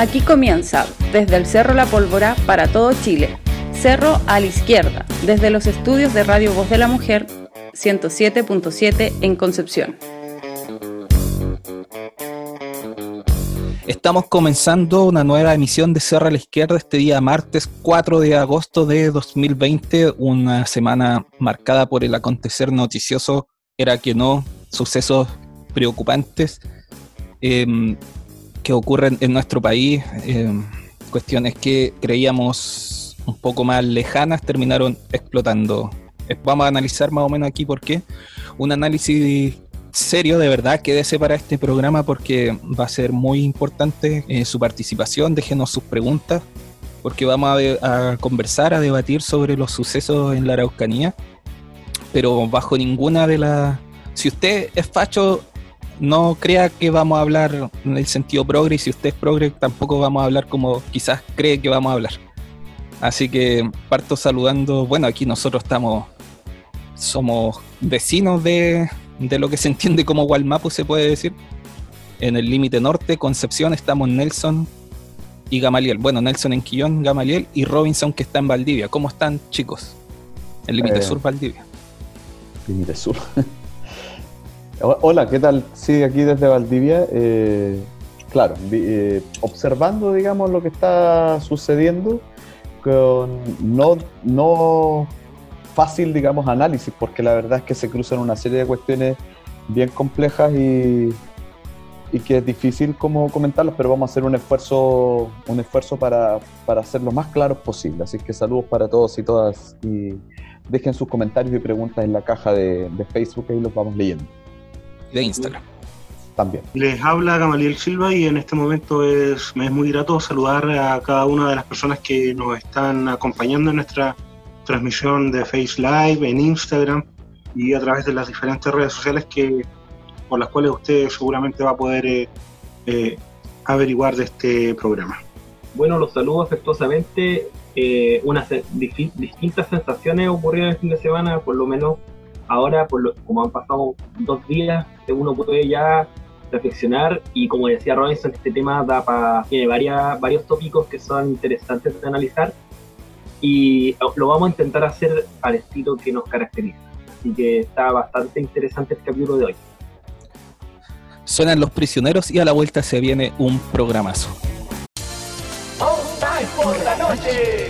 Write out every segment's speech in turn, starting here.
Aquí comienza, desde el Cerro La Pólvora para todo Chile. Cerro a la izquierda, desde los estudios de Radio Voz de la Mujer, 107.7 en Concepción. Estamos comenzando una nueva emisión de Cerro a la Izquierda este día martes 4 de agosto de 2020, una semana marcada por el acontecer noticioso, era que no, sucesos preocupantes. Em, que ocurren en nuestro país, eh, cuestiones que creíamos un poco más lejanas, terminaron explotando. Eh, vamos a analizar más o menos aquí por qué. Un análisis serio de verdad, quédese para este programa porque va a ser muy importante eh, su participación, déjenos sus preguntas, porque vamos a, a, conversar, a debatir sobre los sucesos en la Araucanía, pero bajo ninguna de las... Si usted es facho, no crea que vamos a hablar en el sentido progre y si usted es progre tampoco vamos a hablar como quizás cree que vamos a hablar. Así que parto saludando, bueno, aquí nosotros estamos, somos vecinos de, de lo que se entiende como Gualmapu, se puede decir. En el límite norte, Concepción, estamos Nelson y Gamaliel. Bueno, Nelson en Quillón, Gamaliel y Robinson que está en Valdivia. ¿Cómo están, chicos? El límite eh, sur, Valdivia. Límite sur. Hola, ¿qué tal? Sí, aquí desde Valdivia. Eh, claro, eh, observando, digamos, lo que está sucediendo con no, no fácil, digamos, análisis, porque la verdad es que se cruzan una serie de cuestiones bien complejas y, que es difícil como comentarlos, pero vamos a hacer un esfuerzo, un esfuerzo para, para ser lo más claros posible. Así que saludos para todos y todas y dejen sus comentarios y preguntas en la caja de, de Facebook y los vamos leyendo de Instagram. También. Les habla Gamaliel Silva y en este momento es, me es muy grato saludar a cada una de las personas que nos están acompañando en nuestra transmisión de Face Live, en Instagram y a través de las diferentes redes sociales que por las cuales usted seguramente va a poder eh, eh, averiguar de este programa. Bueno, los saludo afectuosamente. Eh, unas distintas sensaciones ocurrieron el fin de semana, por lo menos ahora, por lo, como han pasado dos días, uno puede ya reflexionar y como decía Robinson, este tema da para tiene varias, varios tópicos que son interesantes de analizar y lo vamos a intentar hacer al estilo que nos caracteriza. Así que está bastante interesante el capítulo de hoy. Suenan los prisioneros y a la vuelta se viene un programazo. por la noche.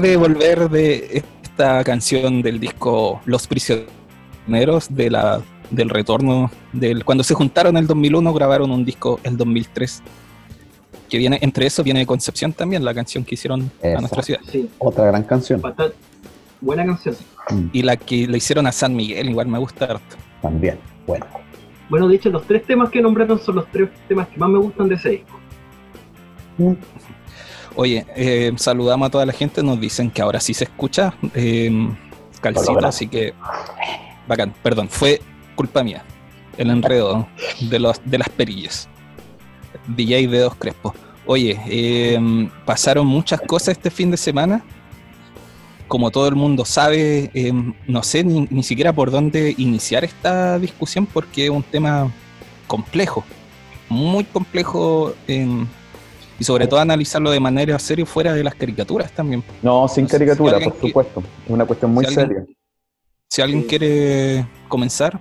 de volver de esta canción del disco Los Prisioneros, de la, del retorno, del, cuando se juntaron en el 2001, grabaron un disco el 2003. Que viene, entre eso viene de Concepción también, la canción que hicieron a nuestra ciudad. Sí, Otra gran canción. bastante buena canción. Y la que le hicieron a San Miguel, igual me gusta harto. También. Bueno. Bueno, de hecho, los tres temas que nombraron son los tres temas que más me gustan de ese disco. Oye, eh, saludamos a toda la gente, nos dicen que ahora sí se escucha eh, Hola, así que bacán, perdón, fue culpa mía, el enredo de, los, de las perillas. DJ de dos Crespo. Oye, eh, pasaron muchas cosas este fin de semana. Como todo el mundo sabe, eh, no sé ni, ni siquiera por dónde iniciar esta discusión porque es un tema complejo, muy complejo en- y sobre todo analizarlo de manera seria fuera de las caricaturas también. No, sin si caricatura, por supuesto. Es una cuestión muy si alguien- seria. Si alguien quiere comenzar,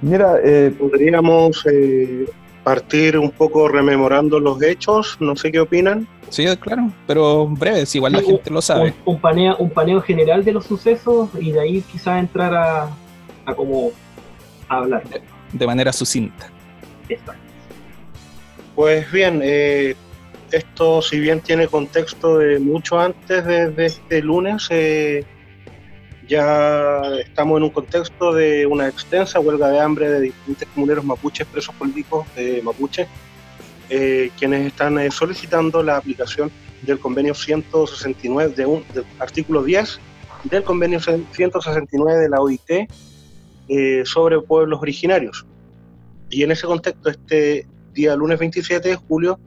Mira, eh, Podríamos eh, partir un poco rememorando los hechos, no sé qué opinan. sí, claro, pero breve, si igual la gente lo sabe. Un, un paneo, un paneo general de los sucesos y de ahí quizás entrar a, a como a hablar. de manera sucinta. Exacto. Pues bien, eh, esto si bien tiene contexto de mucho antes de, este lunes, eh, ya estamos en un contexto de una extensa huelga de hambre de distintos comuneros mapuches, presos políticos de mapuche, eh, quienes están eh, solicitando la aplicación del convenio 169, de un, del artículo 10 del convenio 169 de la OIT sobre pueblos originarios. Y en ese contexto, este día lunes 27 de julio,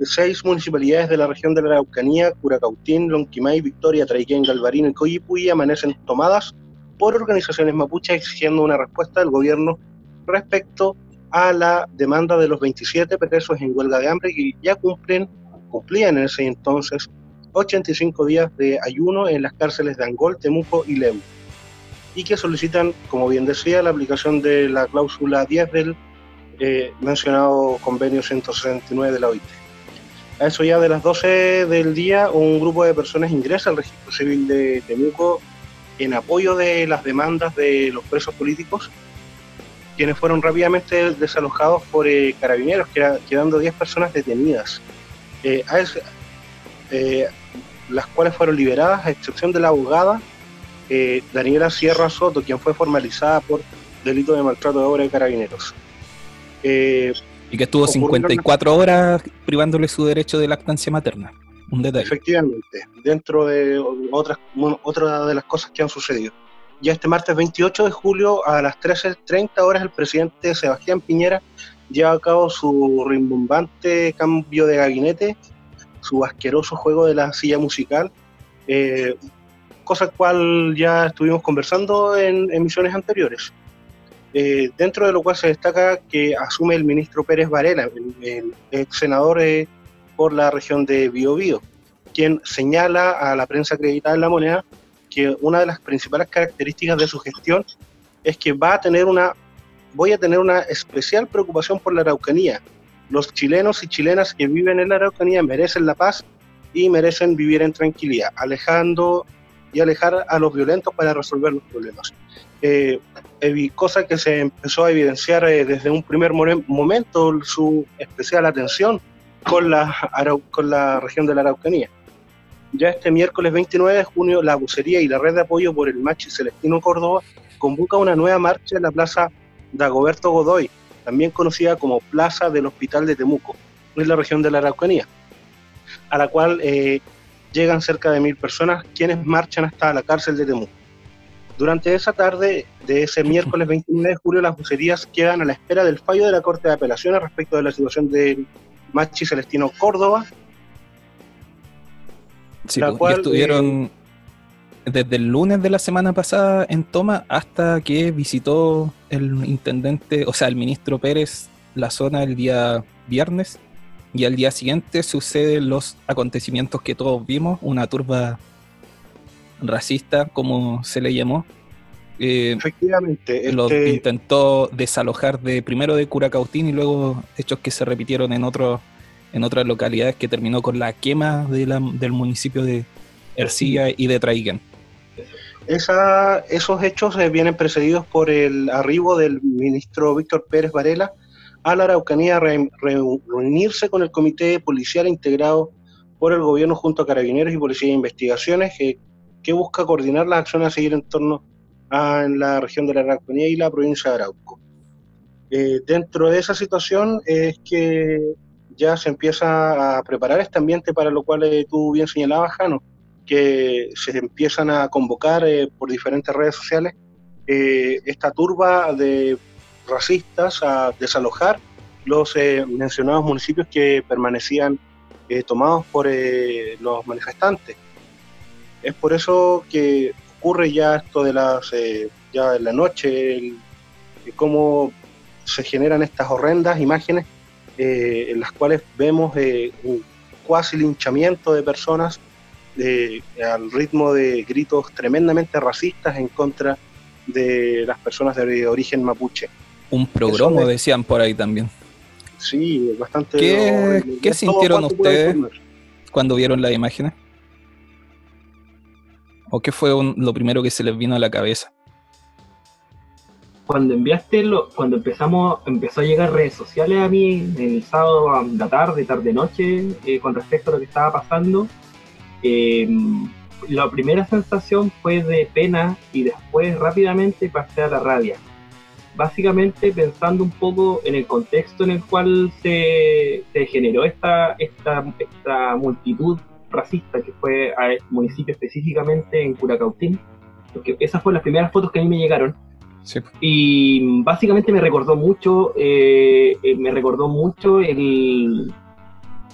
seis municipalidades de la región de la Araucanía, Curacautín, Lonquimay, Victoria, Traiquén, Galvarino y Coyipulli amanecen tomadas por organizaciones mapuches exigiendo una respuesta del gobierno respecto a la demanda de los 27 presos en huelga de hambre que ya cumplen, cumplían en ese entonces 85 días de ayuno en las cárceles de Angol, Temuco y Leu y que solicitan, como bien decía, la aplicación de la cláusula 10 del mencionado convenio 169 de la OIT. A eso ya de las 12 del día, un grupo de personas ingresa al registro civil de Temuco en apoyo de las demandas de los presos políticos, quienes fueron rápidamente desalojados por eh, carabineros, queda- quedando 10 personas detenidas, eh, eh, las cuales fueron liberadas a excepción de la abogada Daniela Sierra Soto, quien fue formalizada por delito de maltrato de obra de carabineros. Eh, Y que estuvo Ocurrieron- 54 horas privándole su derecho de lactancia materna. Un detalle. Efectivamente, dentro de otras otra de las cosas que han sucedido. Ya este martes 28 de julio a las 13.30 horas el presidente Sebastián Piñera lleva a cabo su rimbombante cambio de gabinete, su asqueroso juego de la silla musical, eh, cosa cual ya estuvimos conversando en emisiones anteriores. Eh, dentro de lo cual se destaca que asume el ministro Pérez Varela, el, el ex senador eh, por la región de Biobío, quien señala a la prensa acreditada en la moneda que una de las principales características de su gestión es que va a tener una, voy a tener una especial preocupación por la Araucanía. Los chilenos y chilenas que viven en la Araucanía merecen la paz y merecen vivir en tranquilidad, alejando y alejar a los violentos para resolver los problemas. Eh, cosa que se empezó a evidenciar eh, desde un primer momento su especial atención con la, con la región de la Araucanía. Ya este miércoles 29 de junio, la bucería y la red de apoyo por el Machi Celestino Córdoba convoca una nueva marcha en la plaza Dagoberto Godoy, también conocida como Plaza del Hospital de Temuco, en la región de la Araucanía, a la cual eh, llegan cerca de mil personas quienes marchan hasta la cárcel de Temuco. Durante esa tarde de ese miércoles 29 de julio, las bucerías quedan a la espera del fallo de la Corte de Apelaciones respecto de la situación del Machi Celestino Córdoba, Sí, la pues, cual, estuvieron desde el lunes de la semana pasada en toma hasta que visitó el intendente, o sea, el ministro Pérez la zona el día viernes y al día siguiente suceden los acontecimientos que todos vimos, una turba racista, como se le llamó. Eh, Efectivamente. los este- intentó desalojar de primero de Curacautín y luego hechos que se repitieron en otros en otras localidades que terminó con la quema de la- del municipio de Ercilla y de Traiguén. Esa- esos hechos eh, vienen precedidos por el arribo del ministro Víctor Pérez Varela a la Araucanía re- reunirse con el comité policial integrado por el gobierno junto a carabineros y policía de investigaciones que, que busca coordinar las acciones a seguir en torno a en la región de la Araucanía y la provincia de Arauco. Eh, dentro de esa situación es que ya se empieza a preparar este ambiente para lo cual eh, tú bien señalabas, Jano, que se empiezan a convocar eh, por diferentes redes sociales eh, esta turba de racistas a desalojar los eh, mencionados municipios que permanecían eh, tomados por eh, los manifestantes. Es por eso que ocurre ya esto de las eh, ya en la noche, el- cómo se generan estas horrendas imágenes eh, en las cuales vemos un cuasi linchamiento de personas al ritmo de gritos tremendamente racistas en contra de las personas de origen mapuche. Un es- decían por ahí también. Sí, bastante. ¿Qué- no, qué sintieron ustedes? cuando vieron las imágenes? ¿O qué fue un- lo primero que se les vino a la cabeza? cuando enviaste lo, cuando empezamos, empezó a llegar redes sociales a mí el sábado a la tarde, tarde noche, eh, con respecto a lo que estaba pasando, eh, la primera sensación fue de pena y después rápidamente pasé a la rabia. Básicamente pensando un poco en el contexto en el cual se, se generó esta, esta, esta multitud racista que fue a este municipio específicamente en Curacautín, porque esas fueron las primeras fotos que a mí me llegaron. Sí. y básicamente me recordó mucho eh, eh, me recordó mucho el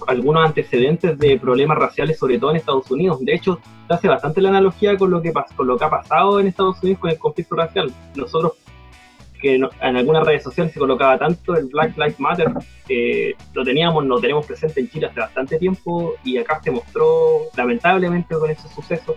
algunos antecedentes de problemas raciales sobre todo en Estados Unidos. De hecho hace bastante la analogía con lo que con lo que ha pasado en Estados Unidos con el conflicto racial. Nosotros que no- en algunas redes sociales se colocaba tanto el Black Lives Matter eh, lo teníamos lo tenemos presente en Chile hace bastante tiempo y acá se mostró lamentablemente con ese suceso.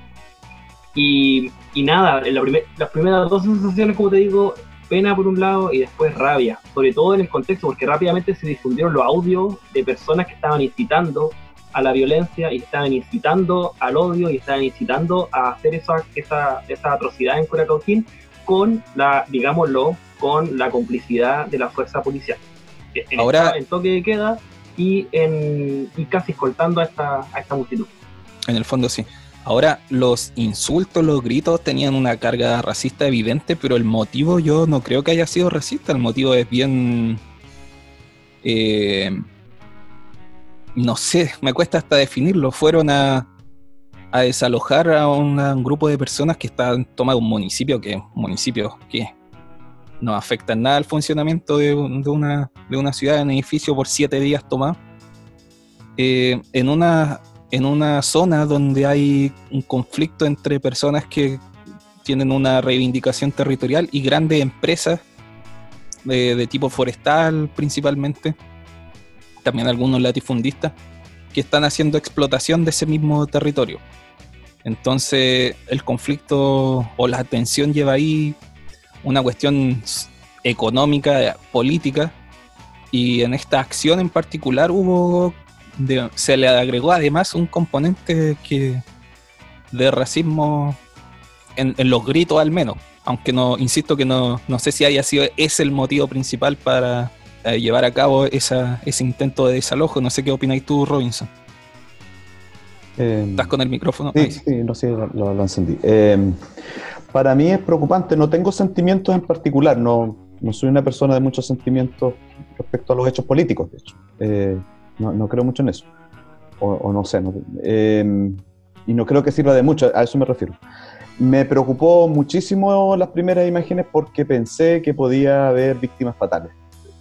Y, y nada, en la primer- las primeras dos sensaciones, como te digo, pena por un lado y después rabia, sobre todo en el contexto, porque rápidamente se difundieron los audios de personas que estaban incitando a la violencia y estaban incitando al odio y estaban incitando a hacer esa, esa, esa atrocidad en Curacautín con la, digámoslo, con la complicidad de la fuerza policial. En, Ahora- en toque de queda y, en, y casi escoltando a esta, a esta multitud. En el fondo sí. Ahora, los insultos, los gritos tenían una carga racista evidente, pero el motivo yo no creo que haya sido racista. El motivo es bien... eh, no sé, me cuesta hasta definirlo. Fueron a, a desalojar a un grupo de personas que estaban tomando un municipio, que un municipio que no afecta en nada al funcionamiento de, un- una, de una ciudad, en edificio por siete días tomado. Eh, en una en una zona donde hay un conflicto entre personas que tienen una reivindicación territorial y grandes empresas de, de tipo forestal principalmente, también algunos latifundistas, que están haciendo explotación de ese mismo territorio. Entonces el conflicto o la tensión lleva ahí una cuestión económica, política, y en esta acción en particular hubo se le agregó además un componente que de racismo en, en los gritos al menos, aunque no, insisto que no, no sé si haya sido ese el motivo principal para eh, llevar a cabo esa, ese intento de desalojo. No sé qué opináis tú, Robinson. Eh, ¿Estás con el micrófono? Sí, sí, no sé, lo, lo- lo encendí. Eh, para mí es preocupante, no tengo sentimientos en particular, no, no soy una persona de muchos sentimientos respecto a los hechos políticos, de hecho. Eh, no, no creo mucho en eso, o, o no sé, no- eh, y no creo que sirva de mucho, a eso me refiero. Me preocupó muchísimo las primeras imágenes porque pensé que podía haber víctimas fatales.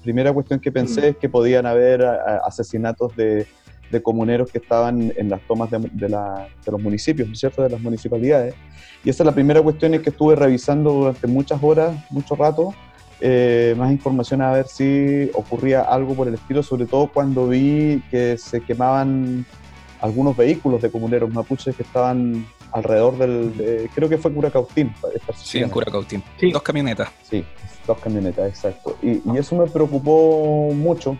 Primera cuestión que pensé es que podían haber a- a- asesinatos de, de comuneros que estaban en las tomas de, de la- de los municipios, ¿no es cierto?, de las municipalidades. Y esa es la primera cuestión es que estuve revisando durante muchas horas, mucho rato, eh, más información a ver si ocurría algo por el estilo, sobre todo cuando vi que se quemaban algunos vehículos de comuneros mapuches que estaban alrededor del, creo que fue Curacautín. Sí, en Curacautín. Sí. Dos camionetas. Sí, dos camionetas, exacto. Y, y, eso me preocupó mucho.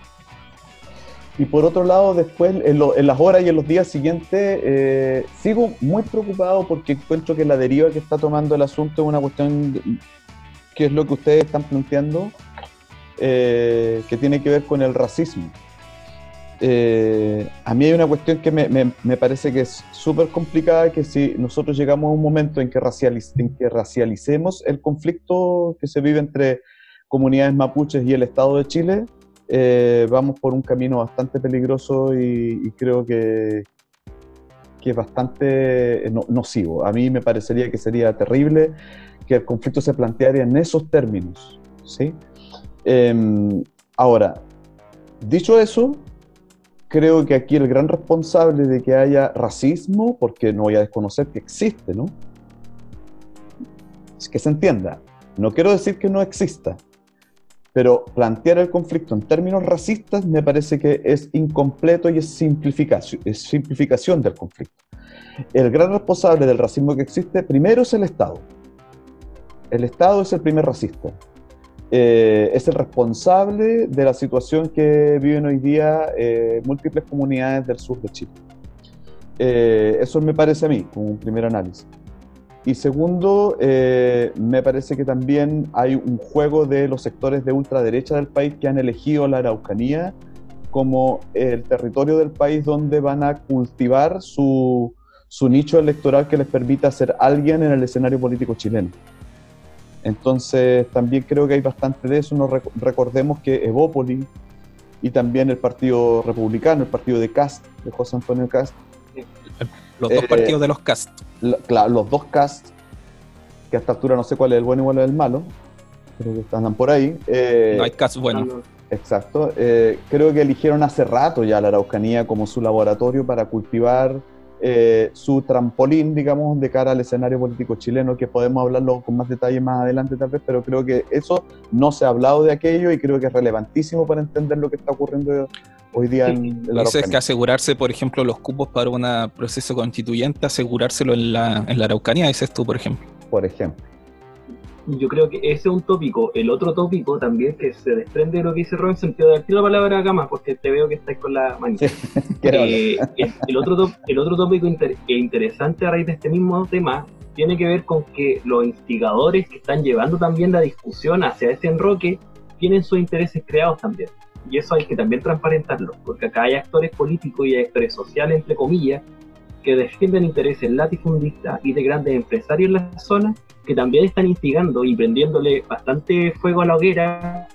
Y por otro lado, después, en, las horas y en los días siguientes, eh, sigo muy preocupado porque encuentro que la deriva que está tomando el asunto es una cuestión que es lo que ustedes están planteando, eh, que tiene que ver con el racismo. Eh, a mí hay una cuestión que me, me, parece que es súper complicada, que si nosotros llegamos a un momento en que, en que racialicemos el conflicto que se vive entre comunidades mapuches y el Estado de Chile, eh, vamos por un camino bastante peligroso y, creo que, que es bastante nocivo. A mí me parecería que sería terrible que el conflicto se planteara en esos términos. ¿sí? Em, ahora, dicho eso, creo que aquí el gran responsable de que haya racismo, porque no voy a desconocer que existe, ¿no? Es que se entienda. No quiero decir que no exista, pero plantear el conflicto en términos racistas me parece que es incompleto y es simplificación, es simplificación del conflicto. El gran responsable del racismo que existe primero es el Estado. El Estado es el primer racista. Eh, es el responsable de la situación que viven hoy día eh, múltiples comunidades del sur de Chile. Eh, eso me parece a mí, como un primer análisis. Y segundo, me parece que también hay un juego de los sectores de ultraderecha del país que han elegido la Araucanía como el territorio del país donde van a cultivar su, su nicho electoral que les permita ser alguien en el escenario político chileno. Entonces, también creo que hay bastante de eso. Nos recordemos que Evópoli y también el Partido Republicano, el partido de Cast, de José Antonio Cast. Los dos eh, partidos de los Cast. claro, los dos Cast, que a esta altura no sé cuál es el bueno y cuál es el malo, creo que andan por ahí. Eh, no hay Cast bueno. Exacto. Eh, creo que eligieron hace rato ya la Araucanía como su laboratorio para cultivar eh, su trampolín, digamos, de cara al escenario político chileno, que podemos hablarlo con más detalle más adelante tal vez, pero creo que eso no se ha hablado de aquello y creo que es relevantísimo para entender lo que está ocurriendo hoy día en, la Eso es que asegurarse, por ejemplo, los cupos para un proceso constituyente, asegurárselo en la, en la Araucanía, dices tú, por ejemplo. Por ejemplo yo creo que ese es un tópico. El otro tópico también que se desprende de lo que dice Robinson, te doy la palabra acá más porque te veo que estáis con la manita. Eh, el, otro el otro tópico interesante a raíz de este mismo tema tiene que ver con que los instigadores que están llevando también la discusión hacia ese enroque tienen sus intereses creados también. Y eso hay que también transparentarlo, porque acá hay actores políticos y hay actores sociales, entre comillas, que defienden intereses latifundistas y de grandes empresarios en la zona que también están instigando y prendiéndole bastante fuego a la hoguera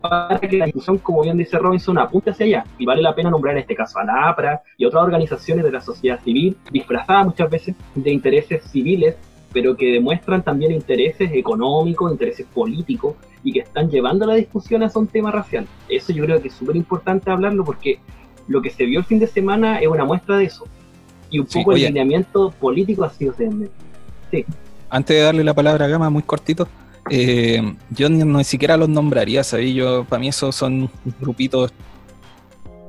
para que la discusión, como bien dice Robinson, apunte hacia allá. Y vale la pena nombrar en este caso a la APRA y otras organizaciones de la sociedad civil, disfrazadas muchas veces de intereses civiles, pero que demuestran también intereses económicos, intereses políticos, y que están llevando la discusión a un tema racial. Eso yo creo que es súper importante hablarlo porque lo que se vio el fin de semana es una muestra de eso y un poco el lineamiento político ha sido Sí. Antes de darle la palabra a Gama, muy cortito, eh, yo ni, ni, siquiera los nombraría, ¿sabes? Yo, para mí esos son grupitos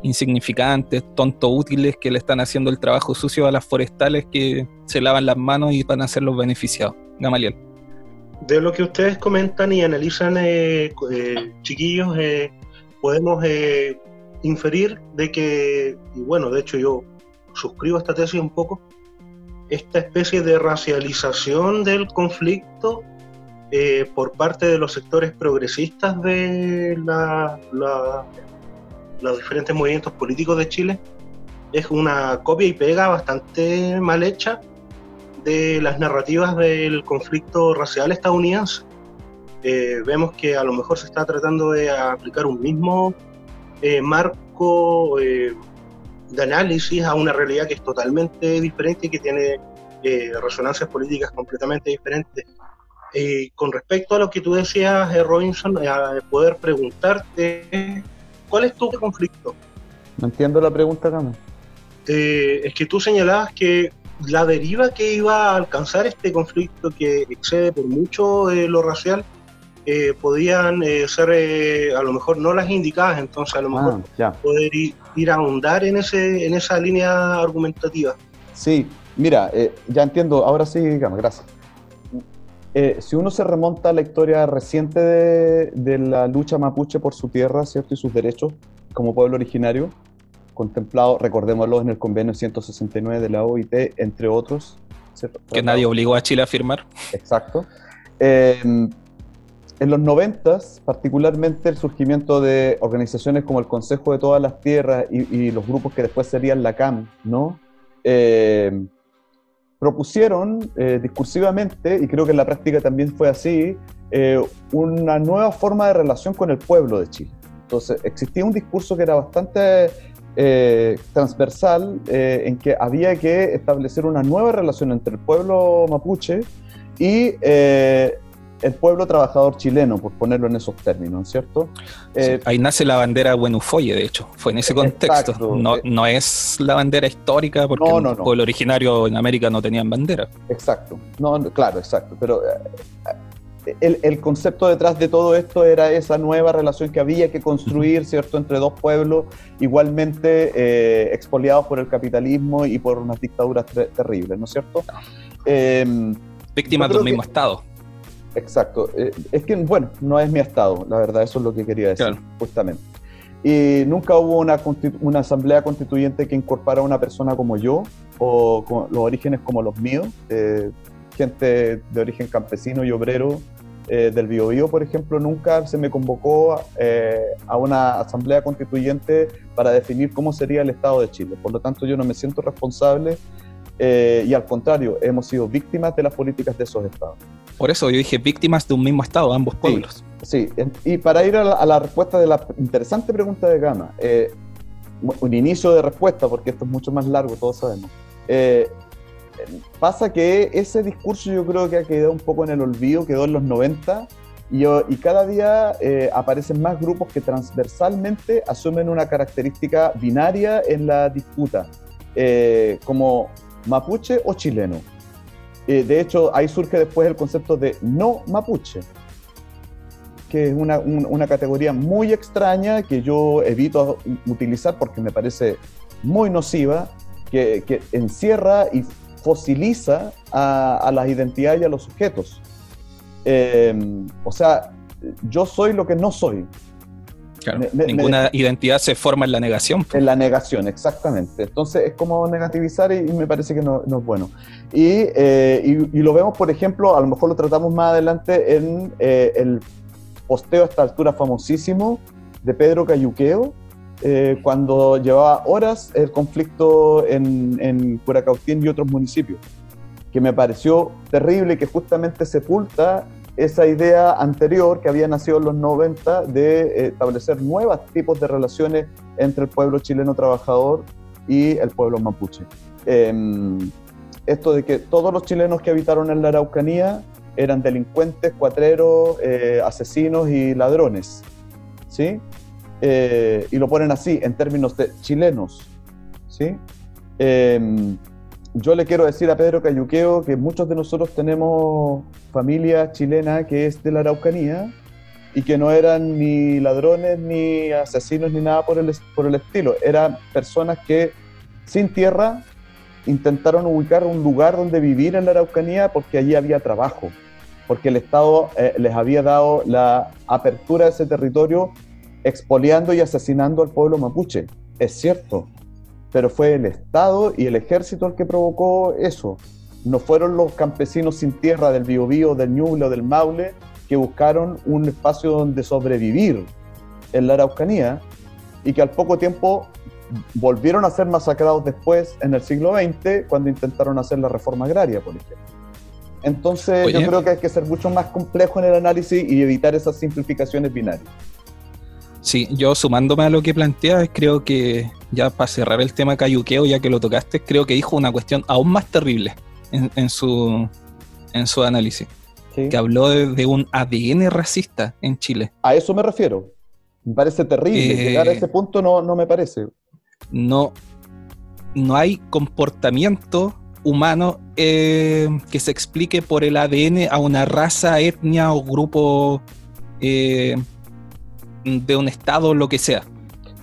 insignificantes, tonto útiles que le están haciendo el trabajo sucio a las forestales que se lavan las manos y van a ser los beneficiados. Gamaliel. De lo que ustedes comentan y analizan, eh, eh, chiquillos, podemos inferir de que, y bueno, de hecho yo suscribo esta tesis un poco, esta especie de racialización del conflicto eh, por parte de los sectores progresistas de los diferentes movimientos políticos de Chile es una copia y pega bastante mal hecha de las narrativas del conflicto racial estadounidense. Eh, vemos que a lo mejor se está tratando de aplicar un mismo eh, marco de análisis a una realidad que es totalmente diferente y que tiene eh, resonancias políticas completamente diferentes. Eh, con respecto a lo que tú decías, eh, Robinson, a poder preguntarte, ¿cuál es tu conflicto? No entiendo la pregunta, Gama. es que tú señalabas que la deriva que iba a alcanzar este conflicto que excede por mucho eh, lo racial eh, podían eh, ser eh, a lo mejor no las indicadas, entonces a lo mejor Ah, ya. poder ir, ir a ahondar en, ese, en esa línea argumentativa. Sí, mira, eh, ya entiendo, ahora sí, digamos, gracias. Eh, si uno se remonta a la historia reciente de, de la lucha mapuche por su tierra, ¿cierto? Y sus derechos como pueblo originario, contemplado, recordémoslo, en el convenio 169 de la OIT, entre otros. ¿cierto? Que nadie obligó a Chile a firmar. Exacto. Eh, en los 90, particularmente el surgimiento de organizaciones como el Consejo de Todas las Tierras y, y los grupos que después serían la CAM, ¿no? Eh, propusieron eh, discursivamente, y creo que en la práctica también fue así, eh, una nueva forma de relación con el pueblo de Chile. Entonces, existía un discurso que era bastante eh, transversal, eh, en que había que establecer una nueva relación entre el pueblo mapuche y eh, el pueblo trabajador chileno, por ponerlo en esos términos, ¿cierto? Ahí nace la bandera Buenufoye, de hecho. Fue en ese contexto. Exacto. No, no es la bandera histórica, porque No, no, el pueblo originario en América no tenían bandera. Exacto, no, claro, exacto, pero el, el concepto detrás de todo esto era esa nueva relación que había que construir, ¿cierto?, entre dos pueblos igualmente eh, expoliados por el capitalismo y por unas dictaduras tre- terribles, ¿no es cierto? Eh, Víctimas Yo de un creo mismo que- Estado. Exacto. Eh, es que, bueno, no es mi estado, la verdad, eso es lo que quería decir, Claro. justamente. Y nunca hubo una, una asamblea constituyente que incorporara a una persona como yo, o con los orígenes como los míos, eh, gente de origen campesino y obrero eh, del Biobío, por ejemplo, nunca se me convocó eh, a una asamblea constituyente para definir cómo sería el Estado de Chile. Por lo tanto, yo no me siento responsable eh, y al contrario, hemos sido víctimas de las políticas de esos estados. Por eso yo dije víctimas de un mismo Estado, ambos pueblos. Sí, en- y para ir a la, a la respuesta de la interesante pregunta de Gama, eh, un inicio de respuesta, porque esto es mucho más largo, todos sabemos. Eh, pasa que ese discurso yo creo que ha quedado un poco en el olvido, quedó en los 90, y, y cada día eh, aparecen más grupos que transversalmente asumen una característica binaria en la disputa, eh, como mapuche o chileno. Eh, de hecho, ahí surge después el concepto de no mapuche que es una, un- una categoría muy extraña que yo evito utilizar porque me parece muy nociva, que, que encierra y fosiliza a, a las identidades y a los sujetos. Eh, o sea, yo soy lo que no soy, Claro, Me- me- Ninguna identidad se forma en la negación. en la negación, exactamente. Entonces es como negativizar y, y me parece que no, no es bueno. Y, eh, y- y lo vemos, por ejemplo, a lo mejor lo tratamos más adelante en eh, el posteo a esta altura famosísimo de Pedro Cayuqueo, eh, cuando llevaba horas el conflicto en, en Curacautín y otros municipios, que me pareció terrible que justamente sepulta esa idea anterior que había nacido en los 90 de eh, establecer nuevos tipos de relaciones entre el pueblo chileno trabajador y el pueblo mapuche. Em, esto de que todos los chilenos que habitaron en la Araucanía eran delincuentes, cuatreros, eh, asesinos y ladrones, ¿sí? Eh, y lo ponen así, en términos de chilenos, ¿sí? Em, yo le quiero decir a Pedro Cayuqueo que muchos de nosotros tenemos familia chilena que es de la Araucanía y que no eran ni ladrones, ni asesinos, ni nada por el, estilo. Eran personas que sin tierra intentaron ubicar un lugar donde vivir en la Araucanía porque allí había trabajo, porque el Estado eh, les había dado la apertura de ese territorio expoliando y asesinando al pueblo mapuche. Es cierto, pero fue el Estado y el ejército el que provocó eso. No fueron los campesinos sin tierra del Biobío, del Ñuble o del Maule que buscaron un espacio donde sobrevivir en la Araucanía y que al poco tiempo volvieron a ser masacrados después en el siglo XX cuando intentaron hacer la reforma agraria, por ejemplo. Entonces Oye. yo creo que hay que ser mucho más complejo en el análisis y evitar esas simplificaciones binarias. Sí, yo sumándome a lo que planteas, creo que ya para cerrar el tema cayuqueo, ya que lo tocaste, creo que dijo una cuestión aún más terrible en, en su, en su análisis, ¿sí? que habló de, de un ADN racista en Chile. A eso me refiero. Me parece terrible. Eh, Llegar a ese punto no, no me parece. No, no hay comportamiento humano eh, que se explique por el ADN a una raza, etnia o grupo eh, de un estado, lo que sea.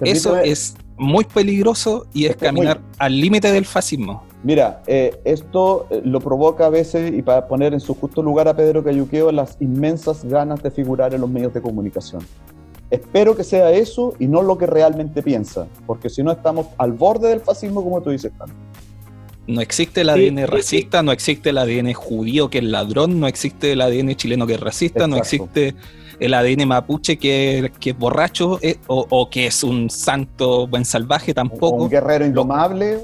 Eso Permíteme- es muy peligroso y es Es que es muy- caminar al límite del fascismo. Mira, eh, esto eh, lo provoca a veces, y para poner en su justo lugar a Pedro Cayuqueo, las inmensas ganas de figurar en los medios de comunicación. Espero que sea eso y no lo que realmente piensa, porque si no estamos al borde del fascismo, como tú dices. No existe el ADN sí, racista, no existe el ADN judío que es ladrón, no existe el ADN chileno que es racista, no existe el ADN mapuche que, que es borracho eh, o, o que es un santo buen salvaje O tampoco. Un guerrero indomable,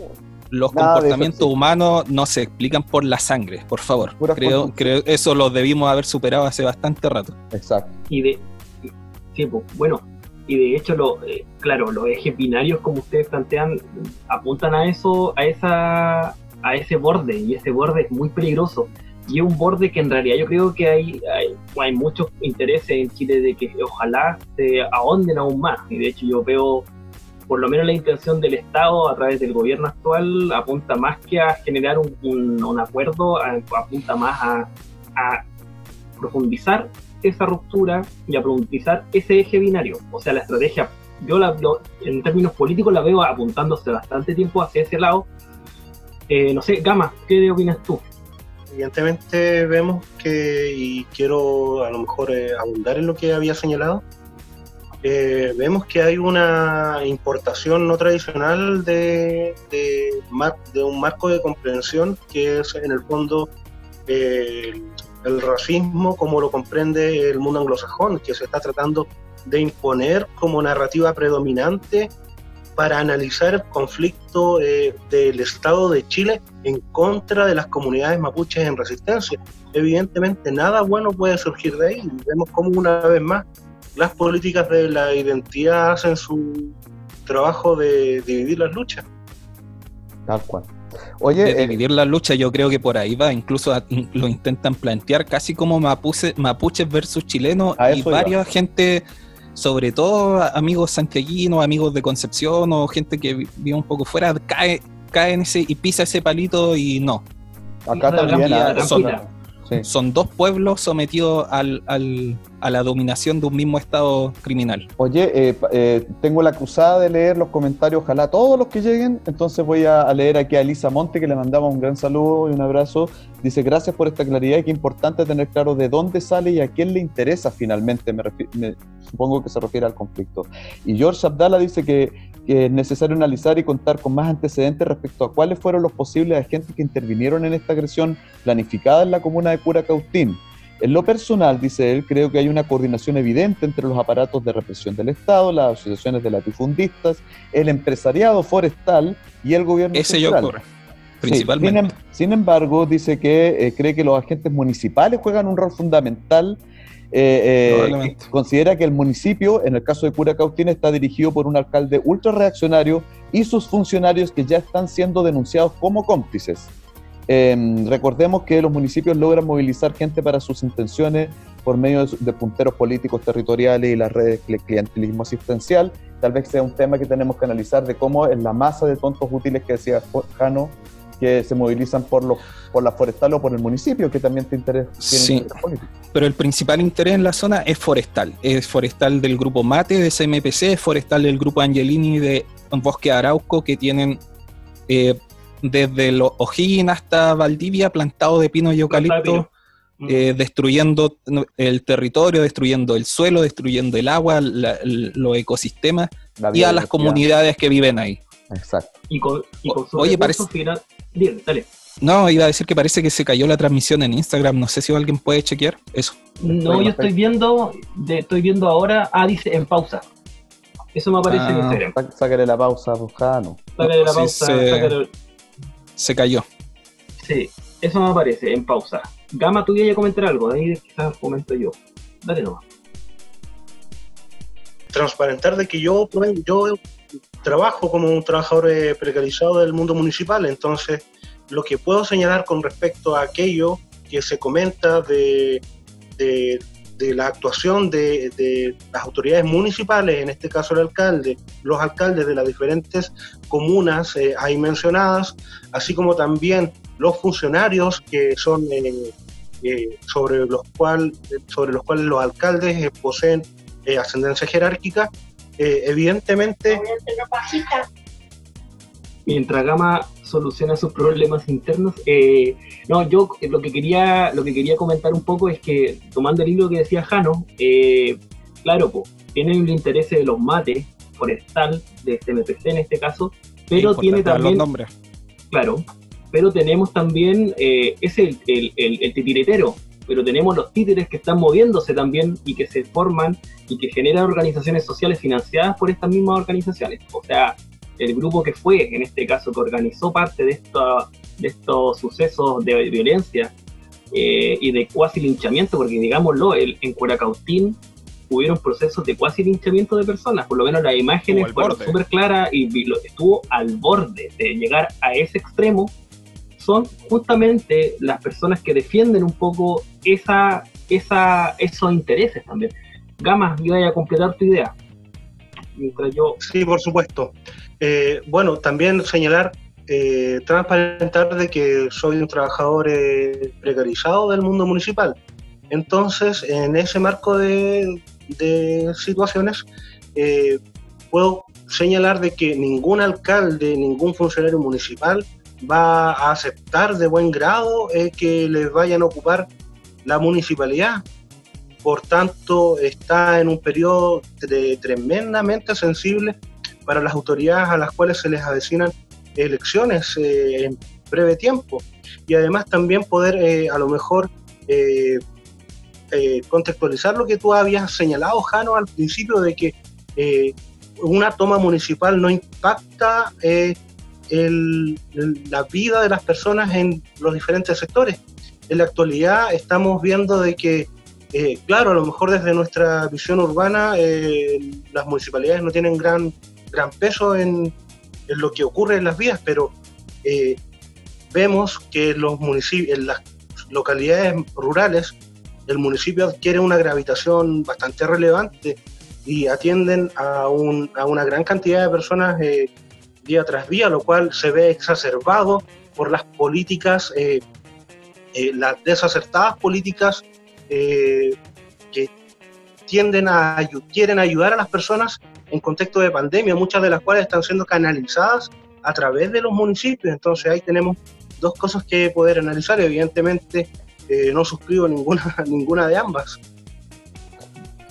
Los eso comportamientos humanos no se explican por la sangre, por favor. Puras Creo, creo eso lo debimos haber superado hace bastante rato. exacto. Y de. Sí, pues, bueno. Y de hecho, lo, eh, claro, los ejes binarios, como ustedes plantean, apuntan a eso, a esa a ese borde, y ese borde es muy peligroso. Y es un borde que en realidad yo creo que hay, hay, hay muchos intereses en Chile de que ojalá se ahonden aún más. Y de hecho yo veo, por lo menos la intención del Estado a través del gobierno actual apunta más que a generar un, un- acuerdo, apunta más a, a profundizar esa ruptura y a profundizar ese eje binario. O sea, la estrategia, yo la, en términos políticos la veo apuntándose bastante tiempo hacia ese lado. Eh, no sé, Gama, ¿qué opinas tú? Evidentemente vemos que, y quiero a lo mejor eh, abundar en lo que había señalado, eh, vemos que hay una importación no tradicional de, de, de un marco de comprensión que es en el fondo eh, el racismo como lo comprende el mundo anglosajón, que se está tratando de imponer como narrativa predominante para analizar el conflicto eh, del Estado de Chile en contra de las comunidades mapuches en resistencia. Evidentemente nada bueno puede surgir de ahí. Vemos como una vez más las políticas de la identidad hacen su trabajo de dividir las luchas. Tal cual. De Oye, eh, dividir la lucha, yo creo que por ahí va. Incluso a- in- lo intentan plantear casi como mapuche- mapuches versus chilenos y varias gente, sobre todo amigos santiaguinos, amigos de Concepción o gente que vi- vive un poco fuera, cae, cae en ese y pisa ese palito y no. acá también son- gran- sí. Son dos pueblos sometidos al, al- a la dominación de un mismo estado criminal. Oye, eh, eh, tengo la cruzada de leer los comentarios, ojalá todos los que lleguen. Entonces voy a, a leer aquí a Elisa Monte, que le mandamos un gran saludo y un abrazo. Dice, gracias por esta claridad y qué importante tener claro de dónde sale y a quién le interesa finalmente. Me me- supongo que se refiere al conflicto. Y George Abdala dice que, que es necesario analizar y contar con más antecedentes respecto a cuáles fueron los posibles agentes que intervinieron en esta agresión planificada en la comuna de Curacautín. En lo personal, dice él, creo que hay una coordinación evidente entre los aparatos de represión del Estado, las asociaciones de latifundistas, el empresariado forestal y el gobierno Ese yo central. ocurre, Sí, principalmente. sin, em- sin embargo, dice que eh, cree que los agentes municipales juegan un rol fundamental. Eh, eh, considera que el municipio, en el caso de Curacautín, está dirigido por un alcalde ultra reaccionario y sus funcionarios que ya están siendo denunciados como cómplices. Eh, recordemos que los municipios logran movilizar gente para sus intenciones por medio de, de punteros políticos territoriales y las redes de clientelismo asistencial. Tal vez sea un tema que tenemos que analizar de cómo es la masa de tontos útiles que decía Jano, que se movilizan por, los, por la forestal o por el municipio, que también te interesa, tiene Sí. interés. Pero el principal interés en la zona es forestal. Es forestal del grupo Mate de CMPC, es forestal del grupo Angelini de Bosque Arauco, que tienen eh, desde los O'Higgins hasta Valdivia plantado de pino y eucalipto, Mm. eh, destruyendo el territorio, destruyendo el suelo, destruyendo el agua, la- el- los ecosistemas y a las comunidades que viven ahí. Exacto. Y con, y con su Oye, parece- final- Dale. No, iba a decir que parece que se cayó la transmisión en Instagram. No sé si alguien puede chequear eso. No, yo estoy en viendo, de- estoy viendo ahora, ah, dice en pausa. Eso me aparece en Ah. Instagram. Sá- Sácale la pausa, pues, Jano. Sácale la Sí, pausa, se- sácale- Se cayó. Sí, eso me aparece en pausa. Gama, tú ibas a comentar algo, ahí quizás comento yo. Dale nomás. transparentar de que yo, yo trabajo como un trabajador eh, precarizado del mundo municipal, entonces lo que puedo señalar con respecto a aquello que se comenta de, de, la actuación de, de, las autoridades municipales, en este caso el alcalde, los alcaldes de las diferentes comunas eh, ahí mencionadas, así como también los funcionarios que son sobre, los cual, sobre los cuales los alcaldes poseen ascendencia jerárquica, evidentemente... Mientras Gama soluciona sus problemas internos, eh, no, yo lo que quería lo que quería comentar un poco es que, tomando el hilo que decía Jano, eh, claro, pues, tiene el interés de los mates forestal, de este MPC en este caso, pero tiene también... Los. Claro, pero tenemos también, eh, es el, el, el, titiritero, pero tenemos los títeres que están moviéndose también y que se forman y que generan organizaciones sociales financiadas por estas mismas organizaciones. O sea, el grupo que fue, en este caso, que organizó parte de, de estos sucesos de violencia eh, y de cuasi linchamiento, porque digámoslo, el, en Curacautín hubieron procesos de cuasi linchamiento de personas, por lo menos las imágenes fueron súper claras y estuvo al borde de llegar a ese extremo, son justamente las personas que defienden un poco esa, esa, esos intereses también. Gama, iba a completar tu idea. Mientras yo... Sí, por supuesto. Eh, bueno, también señalar, eh, transparentar de que soy un trabajador eh, precarizado del mundo municipal. Entonces, en ese marco de, situaciones, puedo señalar de que ningún alcalde, ningún funcionario municipal va a aceptar de buen grado que les vayan a ocupar la municipalidad. Por tanto, está en un periodo tremendamente sensible para las autoridades a las cuales se les avecinan elecciones eh, en breve tiempo. Y además también poder eh, a lo mejor eh, contextualizar lo que tú habías señalado, Jano, al principio de que una toma municipal no impacta la vida de las personas en los diferentes sectores. En la actualidad estamos viendo de que claro, a lo mejor desde nuestra visión urbana las municipalidades no tienen gran gran peso en, lo que ocurre en las vías, pero eh, vemos que los municipios, en las localidades rurales, el municipio adquiere una gravitación bastante relevante y atienden a, una gran cantidad de personas eh, día tras día, lo cual se ve exacerbado por las políticas, eh, las desacertadas políticas que tienden a quieren ayudar a las personas en contexto de pandemia, muchas de las cuales están siendo canalizadas a través de los municipios. Entonces ahí tenemos dos cosas que poder analizar. Evidentemente eh, no suscribo ninguna, ninguna de ambas.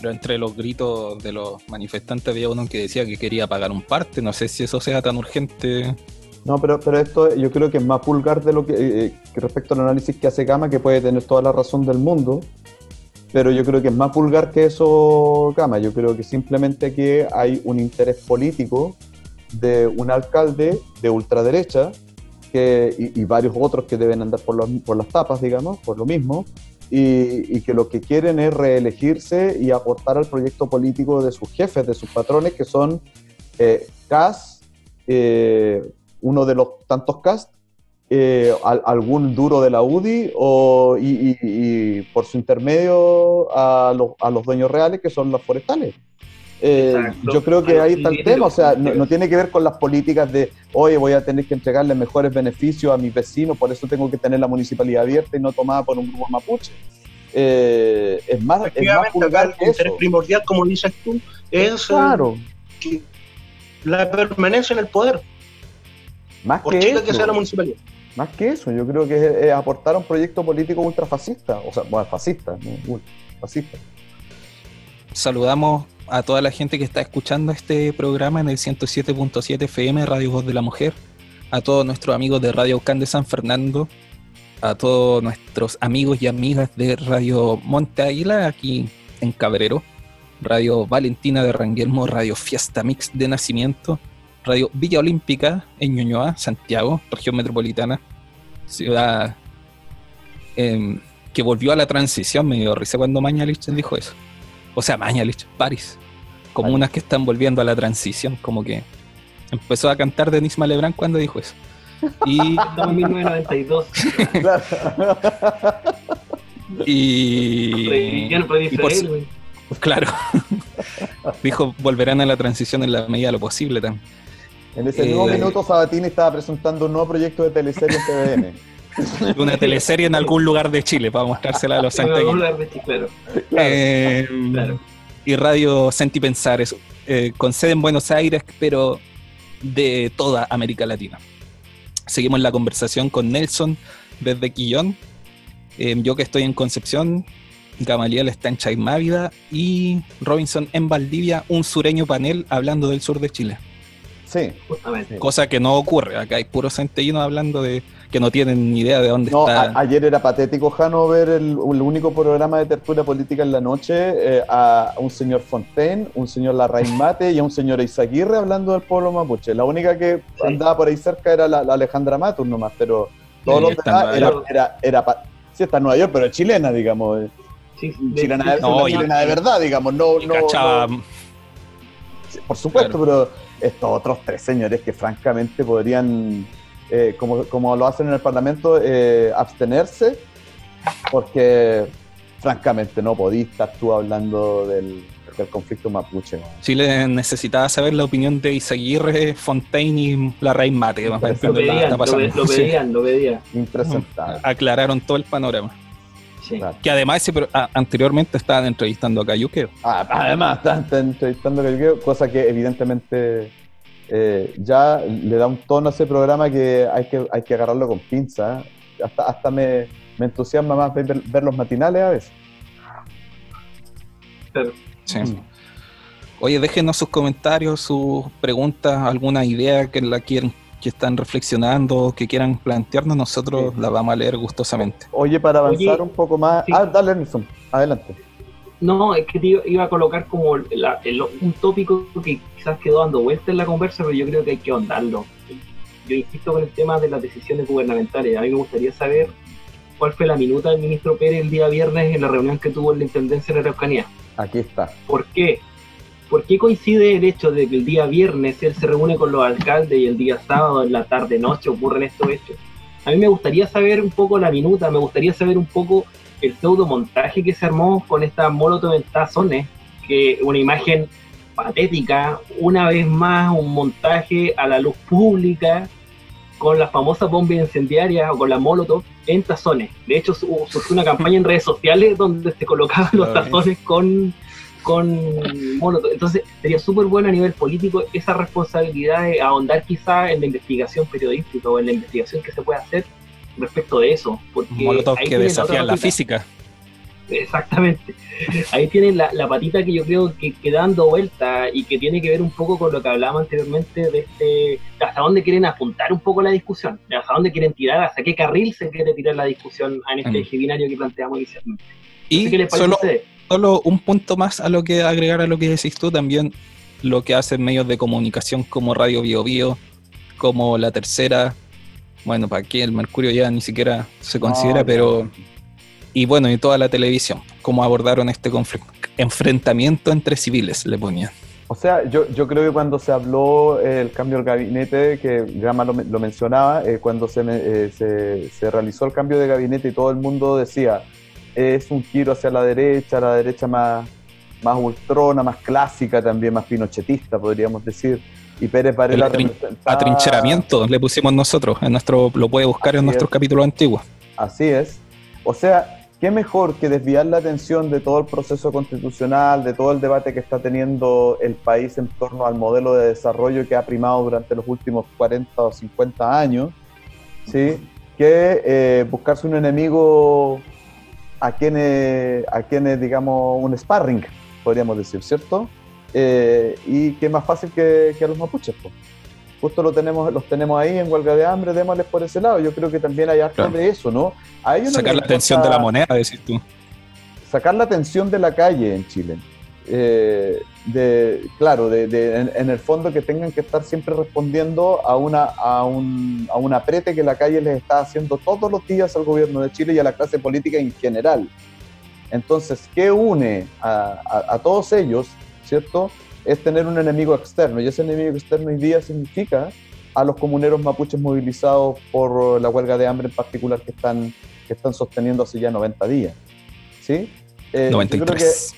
Pero entre los gritos de los manifestantes había uno que decía que quería pagar un parte. No sé si eso sea tan urgente. No, pero, pero esto yo creo que es más pulgar de lo que, eh, que respecto al análisis que hace Gama, que puede tener toda la razón del mundo pero yo creo que es más vulgar que eso, Gama. Yo creo que simplemente que hay un interés político de un alcalde de ultraderecha que, y, varios otros que deben andar por, por las tapas, digamos, por lo mismo, y, que lo que quieren es reelegirse y aportar al proyecto político de sus jefes, de sus patrones, que son eh, CAS, eh, uno de los tantos CAS, eh, algún duro de la UDI o, y, por su intermedio a, los dueños reales que son los forestales. Eh, yo creo que ahí está el tema, o sea, no, tiene que ver con las políticas de, oye, voy a tener que entregarle mejores beneficios a mis vecinos, por eso tengo que tener la municipalidad abierta y no tomada por un grupo mapuche. Eh, es más, es más vulgar que eso. primordial, como dices tú, es claro. la permanencia en el poder. Más que, que sea la municipalidad. Más que eso, yo creo que es, aportar a un proyecto político ultrafascista, o sea, bueno, fascista, ¿no? fascista. Saludamos a toda la gente que está escuchando este programa en el 107.7 FM Radio Voz de la Mujer, a todos nuestros amigos de Radio Can de San Fernando, a todos nuestros amigos y amigas de Radio Monte Águila, aquí en Cabrero, Radio Valentina de Ranguelmo, Radio Fiesta Mix de Nacimiento, Radio Villa Olímpica en Ñuñoa, Santiago, región metropolitana, ciudad em, que volvió a la transición. Me dio risa cuando Mañalich dijo eso. O sea, Mañalich, París. Como unas que están volviendo a la transición, como que empezó a cantar Denis Malebrán cuando dijo eso. Y. en 1992. y. Ya no puede ir Claro. Dijo, volverán a la transición en la medida de lo posible también. En ese mismo eh, minuto Sabatini estaba presentando un nuevo proyecto de teleserie en TVN. Una teleserie en algún lugar de Chile para mostrársela a los En algún santiagueños. lugar de Chile, claro. Eh, Claro. Y Radio Sentipensar, es, eh, con sede en Buenos Aires, pero de toda América Latina. Seguimos la conversación con Nelson desde Quillón, eh, yo que estoy en Concepción, Gamaliel está en Chaimávida y Robinson en Valdivia, un sureño panel hablando del sur de Chile. Sí. Justamente. Cosa que no ocurre, acá hay puros centellinos hablando de que no tienen ni idea de dónde No, está. a- ayer era patético, Jano, ver el, el único programa de tertulia política en la noche eh, a un señor Fontaine, un señor Larraín Mate y a un señor Izaguirre hablando del pueblo mapuche. La única que andaba por ahí cerca era la, la Alejandra Matus nomás, pero todos Sí, los demás era, era, era sí, está en Nueva York, pero es chilena, digamos. eh, Sí, de- Chilena, de, No, chilena de verdad, digamos. No, no, cachaba- no- Sí, por supuesto, pero estos otros tres señores que francamente podrían, eh, como, como lo hacen en el Parlamento, eh, abstenerse, porque francamente no podís estar tú hablando del, del conflicto mapuche. Chile necesitaba saber la opinión de Izaguirre, Fontaine y Larraín Mate. más para Lo pedían, lo, lo Sí. pedían, lo pedían. Impresentable. Aclararon todo el panorama. Sí. Claro. Que además ese pro- a- anteriormente estaban entrevistando a Cayuqueo. Ah, además, están entrevistando a Cayuqueo, cosa que evidentemente eh, ya le da un tono a ese programa que hay que, hay que agarrarlo con pinza. ¿eh? Hasta, hasta me, me entusiasma más ver, ver los matinales a veces. Sí. Mm. Oye, déjenos sus comentarios, sus preguntas, alguna idea que la quieren, que están reflexionando, que quieran plantearnos, nosotros Sí. la vamos a leer gustosamente. Oye, para avanzar Oye, un poco más. sí. Ah, dale, Nelson, adelante. No, es que te iba- iba a colocar como la- el- un tópico que quizás quedó dando vuelta en la conversa, pero yo creo que hay que ahondarlo. Yo insisto con el tema de las decisiones gubernamentales. A mí me gustaría saber cuál fue la minuta del ministro Pérez el día viernes en la reunión que tuvo en la Intendencia de la Araucanía. Aquí está. ¿Por qué? ¿Por qué coincide el hecho de que el día viernes él se reúne con los alcaldes y el día sábado en la tarde noche ocurren estos hechos? A mí me gustaría saber un poco la minuta, me gustaría saber un poco el pseudo montaje que se armó con esta molotov en tazones, que una imagen patética, una vez más un montaje a la luz pública con las famosas bombas incendiarias o con la molotov en tazones. De hecho, su- surgió una campaña en redes sociales donde se colocaban los tazones con, con molotov. Entonces, sería súper bueno a nivel político esa responsabilidad de ahondar quizá en la investigación periodística o en la investigación que se puede hacer respecto de eso. Porque Molotov que desafían la física. Exactamente. Ahí tienen la, la patita que yo creo que, que dando vuelta y que tiene que ver un poco con lo que hablábamos anteriormente de este, de hasta dónde quieren apuntar un poco la discusión, de hasta dónde quieren tirar, hasta qué carril se quiere tirar la discusión en este Mm. eje binario que planteamos inicialmente. Y ¿Qué les parece solo, solo un punto más a lo que agregar a lo que decís tú, también lo que hacen medios de comunicación como Radio Bio Bio, como La Tercera, bueno, para aquí el Mercurio ya ni siquiera se considera, No, pero... Y bueno, y toda la televisión, cómo abordaron este conflicto. Enfrentamiento entre civiles, le ponían. O sea, yo, yo creo que cuando se habló eh, el cambio del gabinete, que Gama lo, lo mencionaba, eh, cuando se, eh, se, se realizó el cambio de gabinete y todo el mundo decía, es un giro hacia la derecha, la derecha más, más ultrona, más clásica también, más pinochetista, podríamos decir. Y Pérez Varela El atrin- representaba- Atrincheramiento le pusimos nosotros, en nuestro, lo puede buscar en nuestros es. capítulos antiguos. Así es. O sea, qué mejor que desviar la atención de todo el proceso constitucional, de todo el debate que está teniendo el país en torno al modelo de desarrollo que ha primado durante los últimos 40 o 50 años, ¿sí? que eh, buscarse un enemigo a quienes, a quienes, digamos, un sparring, podríamos decir, ¿cierto? Eh, y que más fácil que, que a los mapuches, pues justo lo tenemos, los tenemos ahí en huelga de hambre, démosles por ese lado. Yo creo que también hay harto Claro. de eso, ¿no? A ellos no Sacar la atención de la moneda, decís tú. Sacar la atención de la calle en Chile. Eh, de, claro, de, de- en, en el fondo que tengan que estar siempre respondiendo a una, a, un, a un aprete que la calle les está haciendo todos los días al gobierno de Chile y a la clase política en general. Entonces, ¿qué une a, a- a todos ellos, ¿cierto? Es tener un enemigo externo. Y ese enemigo externo hoy día significa a los comuneros mapuches movilizados por la huelga de hambre en particular que están, que están sosteniendo hace ya 90 días. ¿Sí? Eh, yo creo que- 93.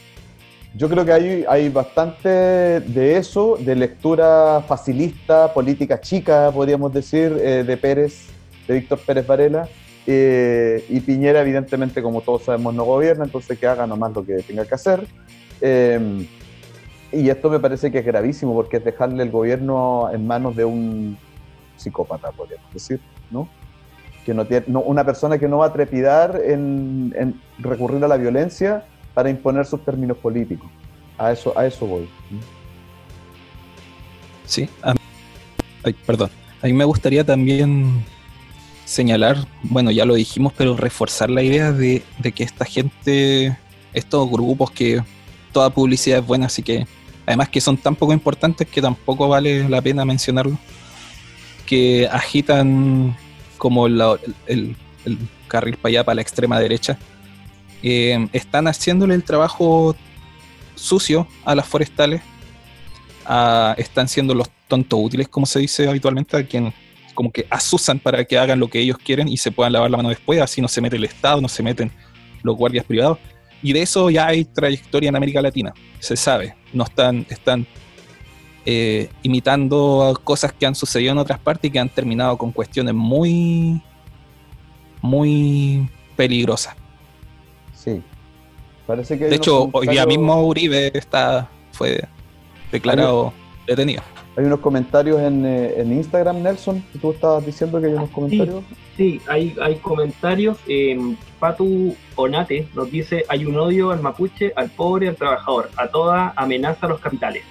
yo creo que hay, hay bastante de eso, de lectura facilista, política chica, podríamos decir, eh, de Pérez, de Víctor Pérez Varela, Eh, y Piñera, evidentemente, como todos sabemos, no gobierna, entonces que haga nomás lo que tenga que hacer. Y esto me parece que es gravísimo porque es dejarle el gobierno en manos de un psicópata, podríamos decir, ¿no? Que no tiene, no- una persona que no va a trepidar en, en recurrir a la violencia para imponer sus términos políticos. A eso, a eso voy. Sí, a mí- ay, perdón. A mí me gustaría también señalar, bueno, ya lo dijimos, pero reforzar la idea de, de que esta gente, estos grupos que toda publicidad es buena, así que además que son tan poco importantes que tampoco vale la pena mencionarlo, que agitan como el, carril para allá, para la extrema derecha, eh, están haciéndole el trabajo sucio a las forestales. A- están siendo los tontos útiles, como se dice habitualmente, a quien como que asusan para que hagan lo que ellos quieren y se puedan lavar la mano después, así no se mete el Estado, no se meten los guardias privados. Y de eso ya hay trayectoria en América Latina, se sabe. No están, están eh, imitando cosas que han sucedido en otras partes y que han terminado con cuestiones muy, muy peligrosas. Sí. Parece que De hecho, hoy día mismo Uribe está, fue declarado detenido. Hay unos comentarios en, eh, en Instagram, Nelson, que tú estabas diciendo que hay unos comentarios. Sí, hay, hay comentarios. eh, Patu Onate nos dice, hay un odio al mapuche, al pobre, al trabajador, a toda amenaza a los capitales.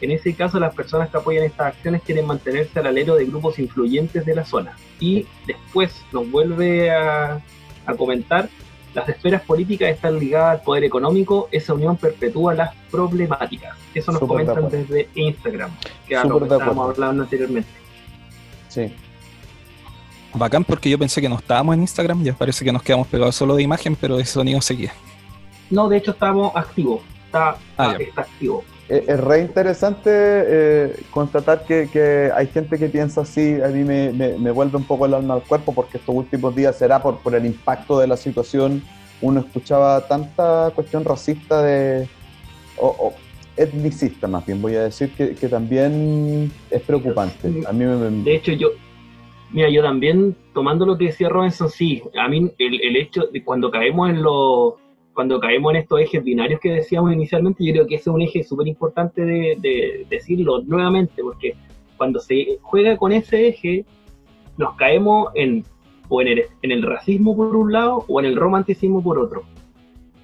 En ese caso, las personas que apoyan estas acciones quieren mantenerse al alero de grupos influyentes de la zona. Y después nos vuelve a, a comentar, las esferas políticas están ligadas al poder económico, esa unión perpetúa las problemáticas. Eso nos Súper de comentan desde Instagram, que era lo que estábamos hablando anteriormente. Sí. Bacán porque yo pensé que no estábamos en Instagram, ya parece que nos quedamos pegados solo de imagen, pero ese sonido seguía. No, de hecho estamos activos, está, Ah, está activo. Es, es re interesante eh, constatar que, que hay gente que piensa así. A mí me, me- me vuelve un poco el alma al cuerpo porque estos últimos días será por, por el impacto de la situación. Uno escuchaba tanta cuestión racista de. o, o etnicista, más bien, voy a decir que, que también es preocupante. A mí me. me- De hecho, yo, mira, yo también, tomando lo que decía Robinson, sí, a mí el, el hecho de cuando caemos en los cuando caemos en estos ejes binarios que decíamos inicialmente, yo creo que ese es un eje súper importante de, de decirlo nuevamente, porque cuando se juega con ese eje, nos caemos en, o en el, en el racismo por un lado o en el romanticismo por otro.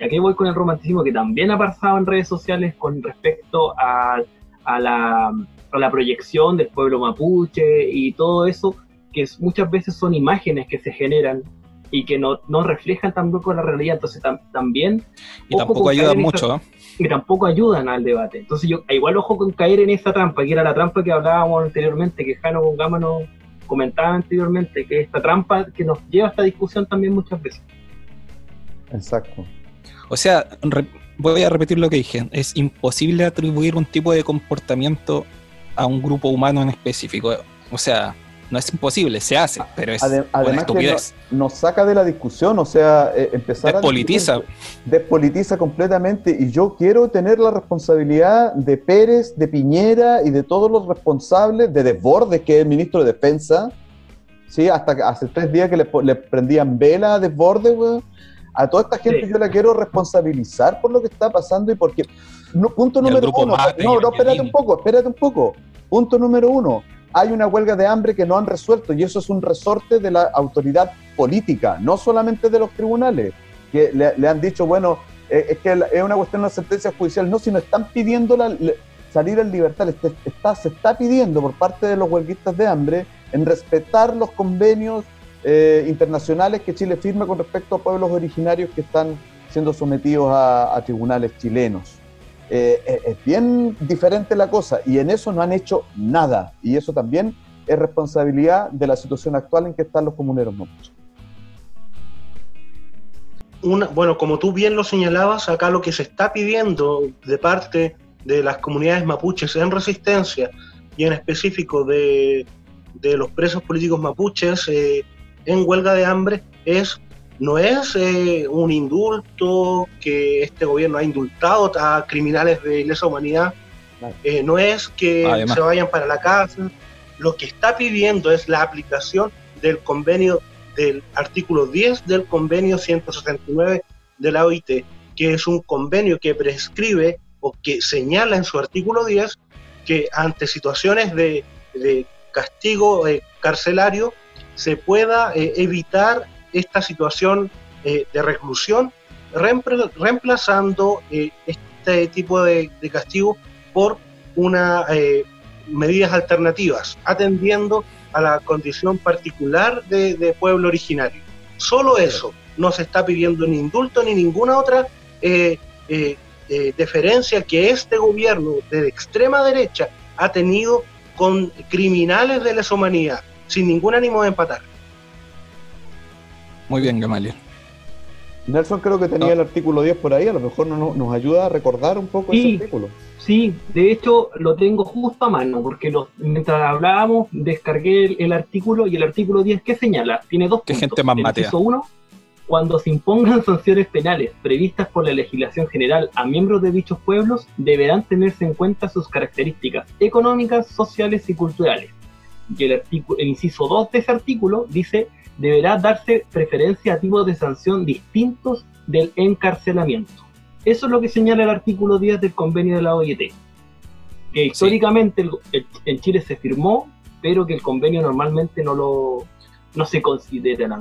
Y aquí voy con el romanticismo que también ha pasado en redes sociales con respecto a, a la, a la proyección del pueblo mapuche y todo eso, que muchas veces son imágenes que se generan y que no, no reflejan tampoco la realidad. Entonces tam- también... Y tampoco con ayuda caer en mucho, ¿eh? y tampoco ayudan al debate. Entonces yo igual ojo con caer en esa trampa, que era la trampa que hablábamos anteriormente, que Jano con Gama nos comentaba anteriormente, que esta trampa que nos lleva a esta discusión también muchas veces. Exacto. O sea, re- voy a repetir lo que dije. Es imposible atribuir un tipo de comportamiento a un grupo humano en específico. O sea, no es imposible, se hace, pero es Ade- una además que nos saca de la discusión, o sea, eh, empezar a Despolitiza. despolitiza completamente y yo quiero tener la responsabilidad de Pérez, de Piñera y de todos los responsables, de Desbordes, que es el ministro de Defensa, ¿sí? hasta hace tres días que le, le prendían vela a Desbordes, weón. A toda esta gente Sí. yo la quiero responsabilizar por lo que está pasando y porque... no- punto número uno. Mate No, no, espérate un poco, espérate un poco. Punto número uno. Hay una huelga de hambre que no han resuelto y eso es un resorte de la autoridad política, no solamente de los tribunales, que le, han dicho, bueno, eh, es que es una cuestión de una sentencia judicial, no, sino están pidiendo la- salir en libertad, se está pidiendo por parte de los huelguistas de hambre en respetar los convenios eh, internacionales que Chile firma con respecto a pueblos originarios que están siendo sometidos a tribunales chilenos. Eh, es, es bien diferente la cosa y en eso no han hecho nada y eso también es responsabilidad de la situación actual en que están los comuneros mapuches. una, bueno, como tú bien lo señalabas, acá lo que se está pidiendo de parte de las comunidades mapuches en resistencia y en específico de, de los presos políticos mapuches eh, en huelga de hambre es no es eh, un indulto que este gobierno ha indultado a criminales de lesa humanidad, eh, no es que Además. se vayan para la casa, lo que está pidiendo es la aplicación del convenio del artículo 10 del convenio 169 de la OIT, que es un convenio que prescribe o que señala en su artículo 10 que ante situaciones de, castigo eh, carcelario se pueda eh, evitar esta situación eh, de reclusión, reemplazando este tipo de, castigo por una medidas alternativas, atendiendo a la condición particular de, pueblo originario. Solo eso, no se está pidiendo ni indulto ni ninguna otra eh, eh, eh, deferencia que este gobierno de extrema derecha ha tenido con criminales de lesa humanidad, sin ningún ánimo de empatar. Muy bien, Gamaliel. Nelson creo que tenía el artículo 10 por ahí, a lo mejor nos ayuda a recordar un poco ese artículo. Sí, de hecho lo tengo justo a mano, porque mientras hablábamos descargué el, artículo y el artículo 10, ¿qué señala? Tiene dos ¿Qué gente más matea? Uno, cuando se impongan sanciones penales previstas por la legislación general a miembros de dichos pueblos, deberán tenerse en cuenta sus características económicas, sociales y culturales. Y el, artículo, el inciso 2 de ese artículo dice, deberá darse preferencia a tipos de sanción distintos del encarcelamiento. Eso es lo que señala el artículo 10 del convenio de la OIT. Que históricamente en Chile se firmó, pero que el convenio normalmente no lo no se considera.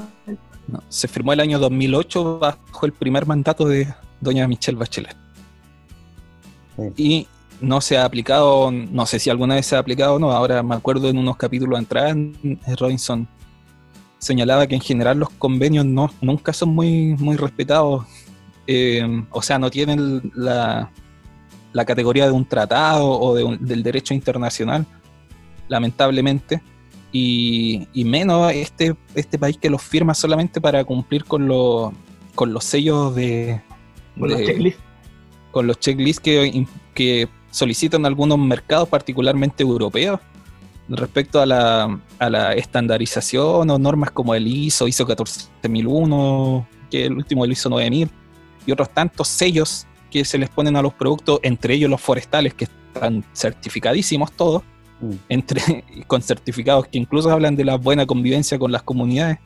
se firmó el año 2008 bajo el primer mandato de doña Michelle Bachelet. Y no se ha aplicado, no sé si alguna vez se ha aplicado o no, ahora me acuerdo en unos capítulos atrás, Robinson señalaba que en general los convenios no, nunca son muy, muy respetados eh, o sea, no tienen la, categoría de un tratado o del derecho internacional, lamentablemente, y, menos este, este país que los firma solamente para cumplir con, con los sellos de... Con los checklists. Con los checklists que, que solicitan algunos mercados, particularmente europeos, respecto a la, a la estandarización o normas como el ISO, ISO 14001, que el último el ISO 9000 y otros tantos sellos que se les ponen a los productos, entre ellos los forestales, que están certificadísimos todos, mm. entre, con certificados que incluso hablan de la buena convivencia con las comunidades,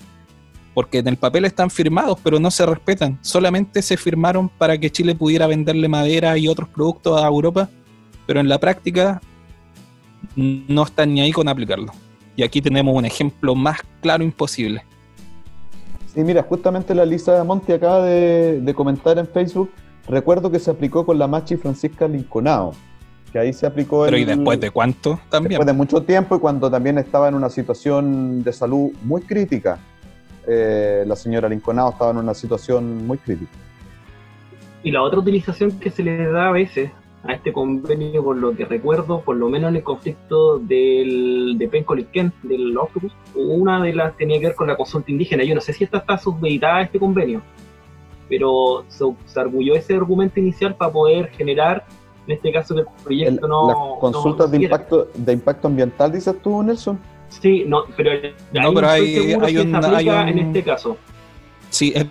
porque en el papel están firmados, pero no se respetan. Solamente se firmaron para que Chile pudiera venderle madera y otros productos a Europa, pero en la práctica no están ni ahí con aplicarlo. Y aquí tenemos un ejemplo más claro imposible. Sí, mira, justamente la Lisa Monti acaba de, comentar en Facebook, recuerdo que se aplicó con la Machi Francisca Linconao, que ahí se aplicó... Pero ¿y después de cuánto también? Después de mucho tiempo y cuando también estaba en una situación de salud muy crítica. Eh, la señora Linconao estaba en una situación muy crítica. Y la otra utilización que se le da a veces a este convenio, por lo que recuerdo, por lo menos en el conflicto del, de Pencoliquén, del Octopus, una de las tenía que ver con la consulta indígena. Yo no sé si esta está subvenida a este convenio, pero se, arguyó ese argumento inicial para poder generar, en este caso, que el proyecto no. ¿Las consultas de, impacto, de impacto ambiental, dices tú, Nelson? Sí, no, pero, no, pero hay, hay, un, hay en este caso. Sí, es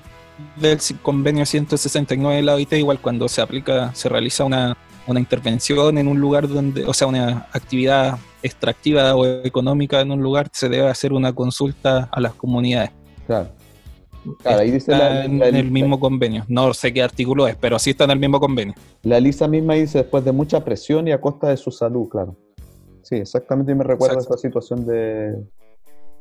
del convenio 169 de la OIT, igual cuando se aplica, se realiza una una intervención en un lugar donde, o sea, una actividad extractiva o económica en un lugar, se debe hacer una consulta a las comunidades. Claro. ahí dice en el mismo convenio. No sé qué artículo es, pero sí está en el mismo convenio. La Lisa misma dice después de mucha presión y a costa de su salud, claro. Sí, exactamente me recuerda esta situación de,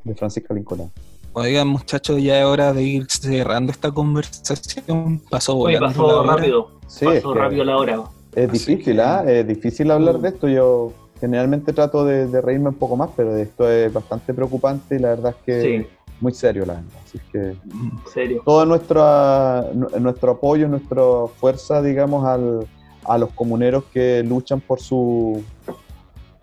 de Francisca Lincoln. Oigan, muchachos, ya es hora de ir cerrando esta conversación. Pasó volando. pasó rápido. Sí, pasó rápido la hora. Es difícil, ¿ah? Es difícil hablar de esto. Yo generalmente trato de, reírme un poco más, pero esto es bastante preocupante y la verdad es que muy serio, la verdad. Así que ¿Serio? todo nuestro, nuestro apoyo, nuestra fuerza, digamos, al, a los comuneros que luchan por su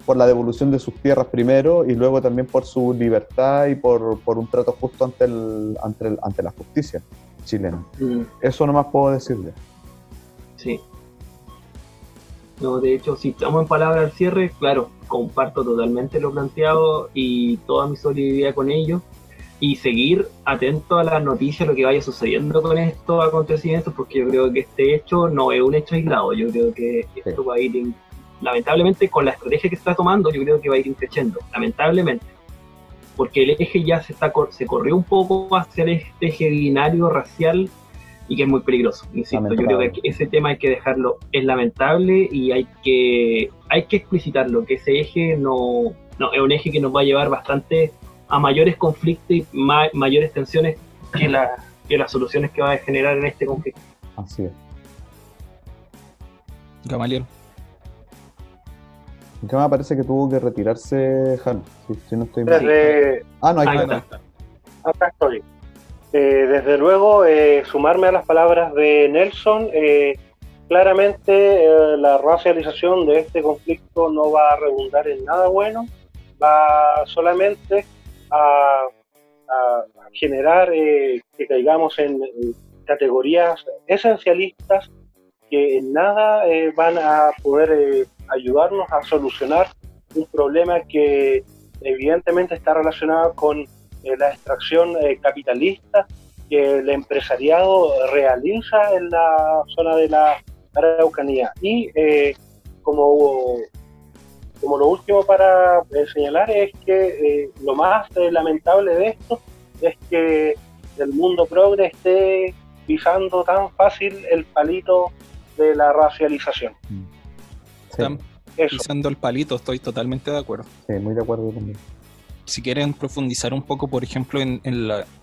por la devolución de sus tierras primero y luego también por su libertad y por, por un trato justo ante, el, ante, ante la justicia chilena. Mm. Eso nomás puedo decirle. Sí, no, de hecho, si estamos en palabra al cierre, claro, comparto totalmente lo planteado y toda mi solidaridad con ellos y seguir atento a las noticias, lo que vaya sucediendo con estos acontecimientos, porque yo creo que este hecho no es un hecho aislado, yo creo que esto va a ir, lamentablemente, con la estrategia que está tomando, yo creo que va a ir creciendo, lamentablemente. porque el eje ya se, está, se corrió un poco hacia este eje binario racial y que es muy peligroso. Insisto, yo creo que ese tema hay que dejarlo, es lamentable y hay que, hay que explicitarlo, que ese eje no, no es un eje que nos va a llevar bastante a mayores conflictos y mayores tensiones que, que las soluciones que va a generar en este conflicto. Así es. Gamaliel. ¿Qué me parece que tuvo que retirarse Han? Si, no estoy Ah, no, hay está. Acá estoy. Eh, desde luego, eh, sumarme a las palabras de Nelson, eh, claramente la racialización de este conflicto no va a redundar en nada bueno, va solamente a, generar que caigamos en, categorías esencialistas que en nada van a poder ayudarnos a solucionar un problema que evidentemente está relacionado con eh, la extracción eh, capitalista que el empresariado realiza en la zona de la Araucanía. Y eh, como, como lo último para señalar es que lo más lamentable de esto es que el mundo progre esté pisando tan fácil el palito de la racialización. pisando el palito, estoy totalmente de acuerdo. Sí, muy de acuerdo también si quieren profundizar un poco, por ejemplo, en,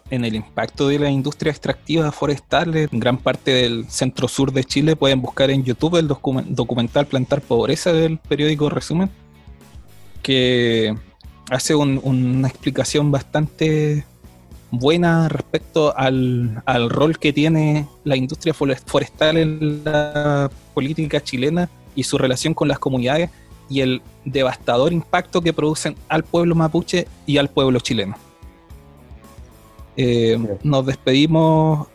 el impacto de la industria extractiva forestal en gran parte del centro sur de Chile, pueden buscar en YouTube el documental Plantar Pobreza del periódico Resumen, que hace una explicación bastante buena respecto al, al, rol que tiene la industria forestal en la política chilena y su relación con las comunidades y el devastador impacto que producen al pueblo mapuche y al pueblo chileno. Eh, nos despedimos,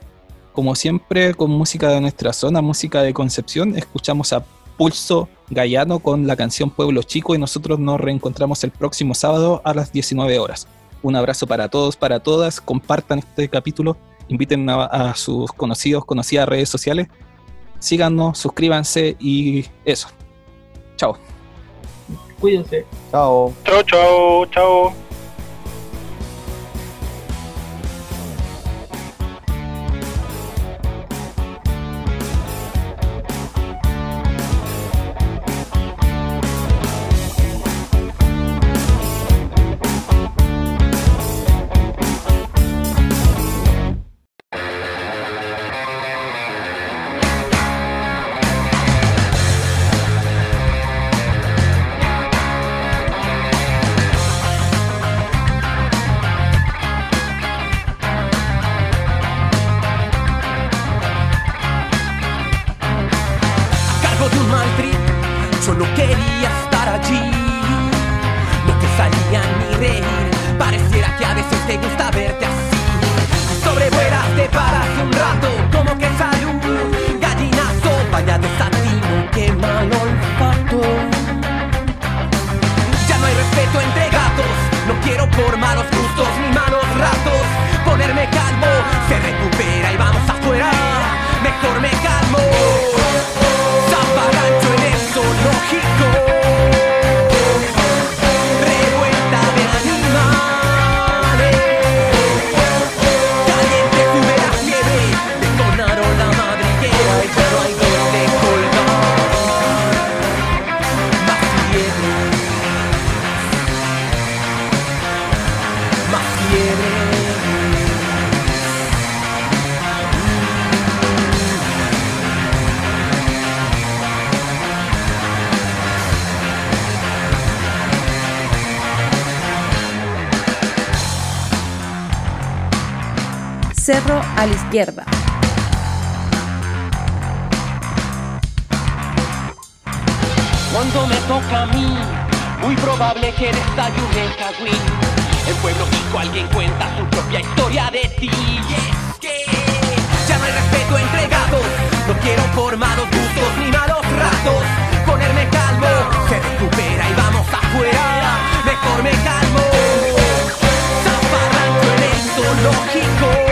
como siempre, con música de nuestra zona, música de Concepción. Escuchamos a Pulso Gallano con la canción Pueblo Chico y nosotros nos reencontramos el próximo sábado a las 19 horas. Un abrazo para todos, para todas. Compartan este capítulo, inviten a, a sus conocidos, conocidas redes sociales. Síganos, suscríbanse y eso. Chao. Cuídense. Chao. Chao, chao, chao. Cuando me toca a mí, muy probable que desayune el cagüín. En Pueblo Chico alguien cuenta su propia historia de ti. Y es que ya no hay respeto entre gatos. No quiero formados gustos ni malos ratos. Ponerme calmo, se recupera y vamos afuera. Mejor me calmo. Zaparranco en el zoológico.